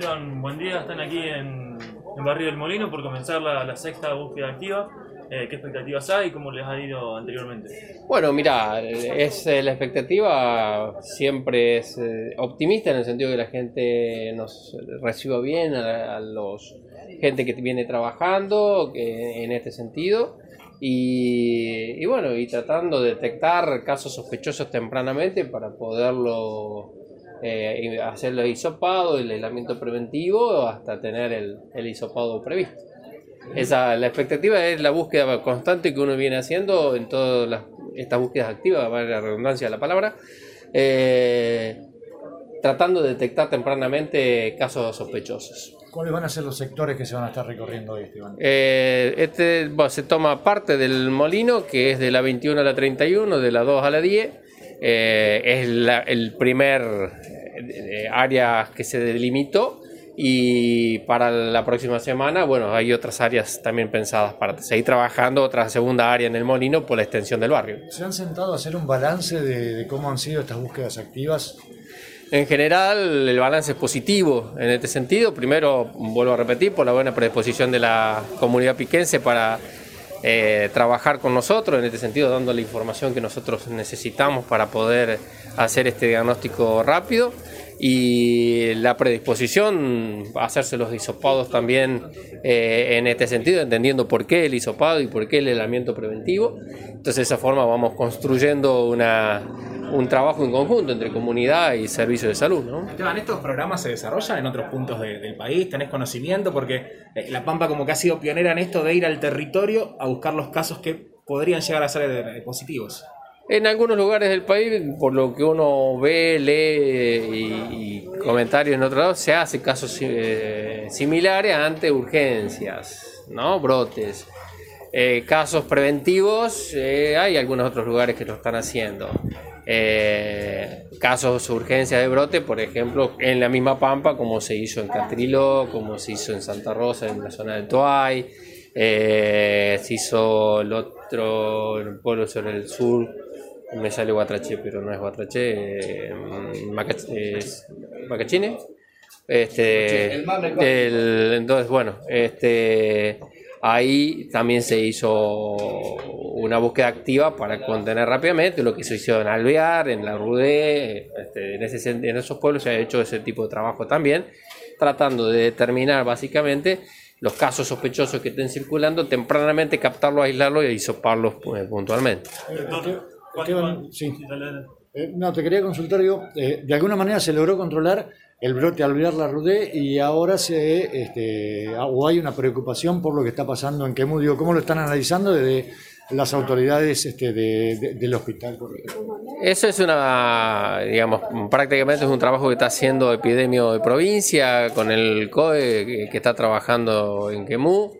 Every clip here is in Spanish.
Buen día. Están aquí en, en Barrio del Molino por comenzar la, sexta búsqueda activa. Eh, ¿Qué expectativas hay y cómo les ha ido anteriormente? Bueno, mira, es, eh, la expectativa siempre es eh, optimista en el sentido de que la gente nos reciba bien, a, a los gente que viene trabajando en este sentido. Y, y, bueno, y tratando de detectar casos sospechosos tempranamente para poderlo eh, hacer el hisopado, el aislamiento preventivo, hasta tener el, el hisopado previsto. Esa, la expectativa es la búsqueda constante que uno viene haciendo en todas las, estas búsquedas activas, vale la redundancia de la palabra, eh, tratando de detectar tempranamente casos sospechosos. ¿Cuáles van a ser los sectores que se van a estar recorriendo hoy, Esteban? Eh, este bueno, se toma parte del molino, que es de la 21 a la 31, de la 2 a la 10. Eh, es la, el primer eh, área que se delimitó y para la próxima semana, bueno, hay otras áreas también pensadas para seguir trabajando, otra segunda área en el molino por la extensión del barrio. ¿Se han sentado a hacer un balance de, de cómo han sido estas búsquedas activas? En general, el balance es positivo en este sentido. Primero, vuelvo a repetir, por la buena predisposición de la comunidad piquense para eh, trabajar con nosotros, en este sentido, dando la información que nosotros necesitamos para poder hacer este diagnóstico rápido. Y la predisposición a hacerse los hisopados también eh, en este sentido, entendiendo por qué el hisopado y por qué el helamiento preventivo. Entonces, de esa forma vamos construyendo una, un trabajo en conjunto entre comunidad y servicio de salud. ¿no? Esteban, ¿estos programas se desarrollan en otros puntos de, del país? ¿Tenés conocimiento? Porque eh, La Pampa como que ha sido pionera en esto de ir al territorio a buscar los casos que podrían llegar a ser de positivos. En algunos lugares del país, por lo que uno ve, lee y, comentarios en otros lados, se hace casos eh, similares ante urgencias, ¿no? brotes. Eh, casos preventivos, eh, hay algunos otros lugares que lo están haciendo. Casos de urgencia de brote, por ejemplo, en la misma Pampa, como se hizo en Catriló, como se hizo en Santa Rosa, en la zona del Toay, se hizo el otro el pueblo sobre el sur, me sale Guatraché, pero no es Guatraché, eh, Macach es Macachine. Este, el, entonces, bueno, este, ahí también se hizo una búsqueda activa para contener rápidamente lo que se hizo en Alvear, en la Rudé, este, en, ese, en esos pueblos se ha hecho ese tipo de trabajo también, tratando de determinar básicamente los casos sospechosos que estén circulando, tempranamente captarlos, aislarlos y hisoparlos pues, puntualmente. Esteban, sí. Eh, no, te quería consultar, digo, eh, de alguna manera se logró controlar el brote alvear la Rudé y ahora se, este, o hay una preocupación por lo que está pasando en Quemú, digo, ¿cómo lo están analizando desde las autoridades este, de, de, del hospital? Eso es una, digamos, prácticamente es un trabajo que está haciendo Epidemio de Provincia con el COE que, que está trabajando en Quemú.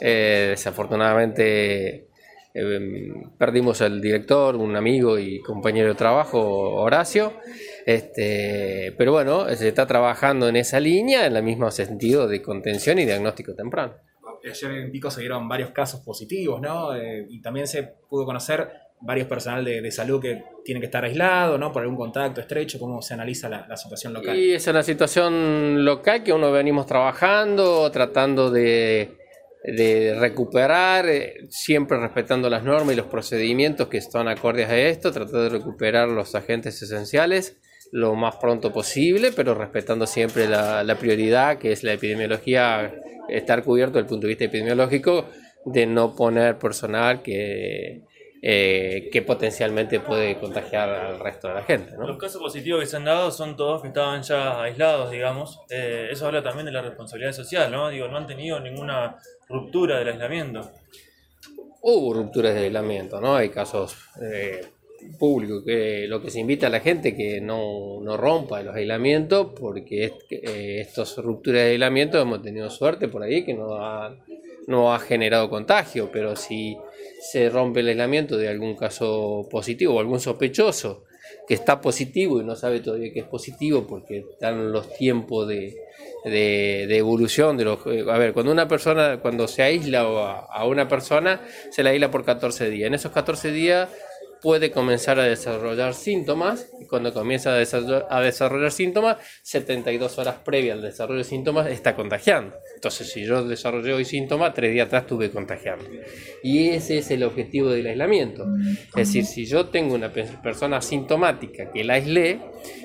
Eh, desafortunadamente eh, perdimos al director, un amigo y compañero de trabajo, Horacio. Este, pero bueno, se está trabajando en esa línea, en el mismo sentido de contención y diagnóstico temprano. Ayer en Pico se dieron varios casos positivos, ¿no? Eh, y también se pudo conocer varios personal de, de, salud que tienen que estar aislados, ¿no? Por algún contacto estrecho, cómo se analiza la, la, situación local. Y es una situación local que uno venimos trabajando, tratando de, de recuperar, eh, siempre respetando las normas y los procedimientos que están acordes a esto, tratar de recuperar los agentes esenciales lo más pronto posible, pero respetando siempre la, la prioridad que es la epidemiología, estar cubierto desde el punto de vista epidemiológico, de no poner personal que, eh, que potencialmente puede contagiar al resto de la gente. ¿no? Los casos positivos que se han dado son todos que estaban ya aislados, digamos. Eh, eso habla también de la responsabilidad social, ¿no? Digo, no han tenido ninguna ruptura del aislamiento. Hubo rupturas de aislamiento, ¿no? Hay casos eh, públicos que lo que se invita a la gente que no, no rompa los aislamientos, porque es, eh, estas rupturas de aislamiento hemos tenido suerte por ahí que no ha, no ha generado contagio, pero si se rompe el aislamiento de algún caso positivo o algún sospechoso que está positivo y no sabe todavía que es positivo porque están los tiempos de, de, de evolución de los a ver cuando una persona cuando se aísla a, a una persona se la aísla por 14 días. En esos 14 días puede comenzar a desarrollar síntomas y cuando comienza a desarrollar, síntomas, 72 horas previa al desarrollo de síntomas está contagiando. Entonces, si yo desarrollé hoy síntomas, tres días atrás estuve contagiando. Y ese es el objetivo del aislamiento. Es decir, si yo tengo una persona asintomática que la aislé,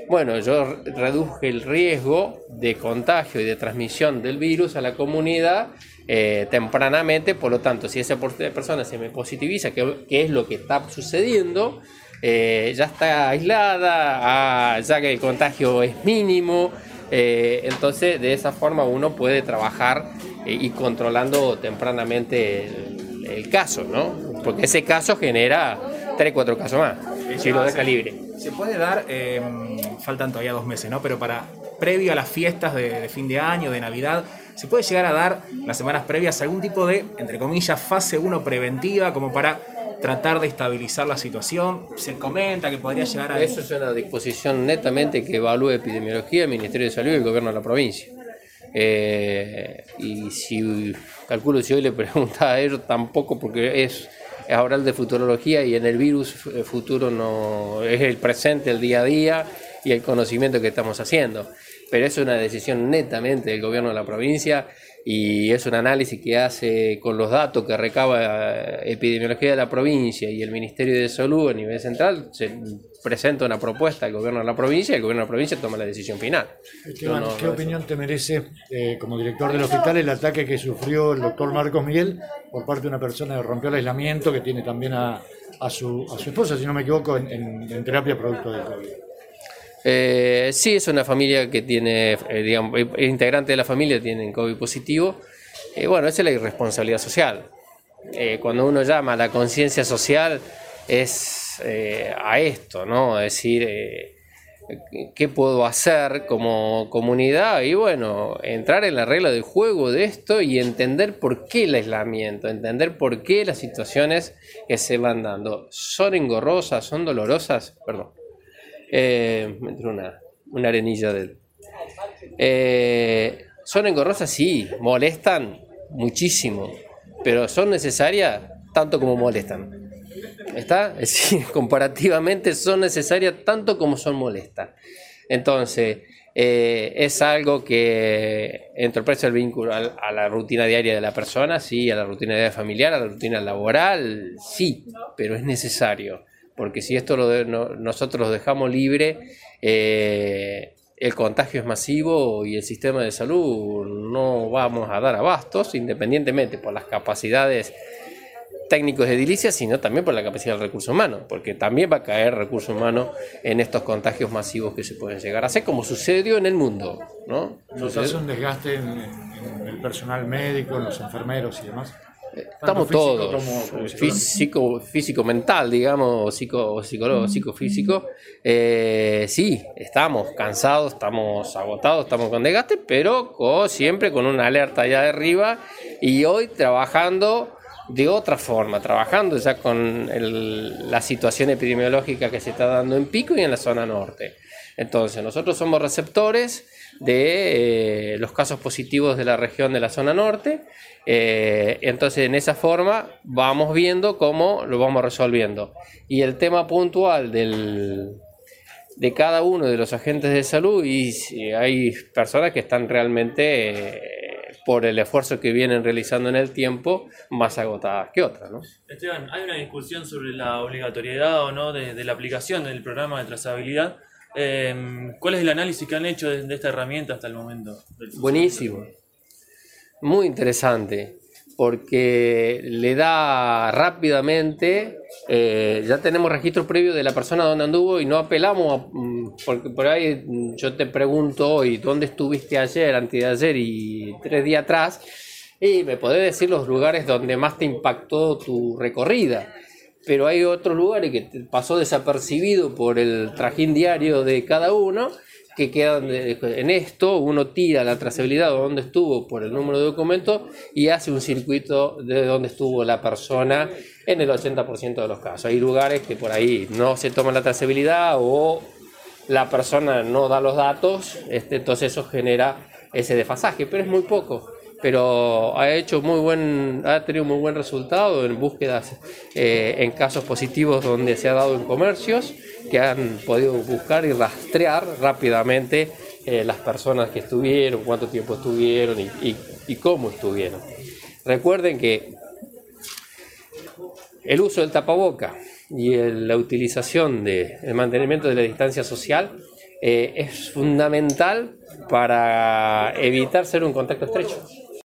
bueno, yo reduje el riesgo de contagio y de transmisión del virus a la comunidad eh, tempranamente, por lo tanto, si esa persona se me positiviza, que, es lo que está sucediendo, eh, ya está aislada, ah, ya que el contagio es mínimo, eh, entonces de esa forma uno puede trabajar y controlando tempranamente el, caso, ¿no? Porque ese caso genera 3, 4 casos más, si lo deja libre. Se puede dar, faltan todavía dos meses, ¿no? Pero para previo a las fiestas de fin de año, de Navidad, se puede llegar a dar las semanas previas algún tipo de, entre comillas, fase 1 preventiva como para tratar de estabilizar la situación. Se comenta que podría llegar a... Eso es una disposición netamente que evalúe epidemiología, el Ministerio de Salud y el gobierno de la provincia. Eh, y si calculo si hoy le pregunta a ellos, tampoco porque es, es oral de futurología y en el virus futuro no es el presente, el día a día y el conocimiento que estamos haciendo pero es una decisión netamente del gobierno de la provincia y es un análisis que hace con los datos que recaba eh, epidemiología de la provincia y el Ministerio de Salud a nivel central, se presenta una propuesta al gobierno de la provincia y el gobierno de la provincia toma la decisión final. ¿qué opinión te merece eh, como director del hospital el ataque que sufrió el doctor Marcos Miguel por parte de una persona que rompió el aislamiento, que tiene también a, su, a su esposa, si no me equivoco, en, en terapia producto del COVID? Eh, sí, es una familia que tiene, eh, digamos, integrante de la familia tienen COVID positivo. Eh, bueno, esa es la irresponsabilidad social. Eh, cuando uno llama a la conciencia social es a esto, ¿no? Es decir, ¿qué puedo hacer como comunidad? Y bueno, entrar en la regla del juego de esto y entender por qué el aislamiento, entender por qué las situaciones que se van dando son engorrosas, son dolorosas, perdón eh, me entró una, una arenilla de eh, ¿Son engorrosas? Sí, molestan muchísimo, pero son necesarias tanto como molestan. ¿Está? Es decir, comparativamente son necesarias tanto como son molestas. Entonces, eh, es algo que entorpece el vínculo a, la rutina diaria de la persona, sí, a la rutina diaria familiar, a la rutina laboral, sí, pero es necesario porque si esto lo nosotros lo dejamos libre, eh, el contagio es masivo y el sistema de salud no vamos a dar abastos, independientemente por las capacidades técnicos de edilicia, sino también por la capacidad del recurso humano, porque también va a caer recurso humano en estos contagios masivos que se pueden llegar a hacer, como sucedió en el mundo. ¿no? ¿Nos hace un desgaste en el personal médico, en los enfermeros y demás? Estamos todos, físico, físico, mental, digamos, psico, psicólogo, psicofísico. Eh, sí, estamos cansados, estamos agotados, estamos con desgaste, pero siempre con una alerta allá de arriba y hoy trabajando de otra forma, trabajando ya con la situación epidemiológica que se está dando en Pico y en la zona norte. Entonces, nosotros somos receptores de eh, los casos positivos de la región de la zona norte. Eh, entonces, en esa forma vamos viendo cómo lo vamos resolviendo. Y el tema puntual del, de cada uno de los agentes de salud, y hay personas que están realmente, eh, por el esfuerzo que vienen realizando en el tiempo, más agotadas que otras. ¿no? Esteban, hay una discusión sobre la obligatoriedad o no de la aplicación del programa de trazabilidad. Em, ¿Cuál es el análisis que han hecho de, esta herramienta hasta el momento? Buenísimo, muy interesante, porque le da rápidamente, eh, ya tenemos registro previo de la persona donde anduvo y no apelamos, mm, porque por ahí mm, yo te pregunto hoy, ¿dónde estuviste ayer, antes de ayer y tres días atrás? Y me podés decir los lugares donde más te impactó tu recorrida pero hay otros lugares que pasó desapercibido por el trajín diario de cada uno, que quedan en esto, uno tira la trazabilidad de dónde estuvo por el número de documentos y hace un circuito de dónde estuvo la persona en el 80% de los casos. Hay lugares que por ahí no se toma la trazabilidad o la persona no da los datos, este, entonces eso genera ese desfasaje, pero es muy poco. Pero ha hecho muy buen, ha tenido muy buen resultado en búsquedas eh, en casos positivos donde se ha dado en comercios que han podido buscar y rastrear rápidamente eh, las personas que estuvieron, cuánto tiempo estuvieron y, cómo estuvieron. Recuerden que el uso del tapaboca y la utilización del mantenimiento de la distancia social eh, es fundamental para evitar ser un contacto estrecho.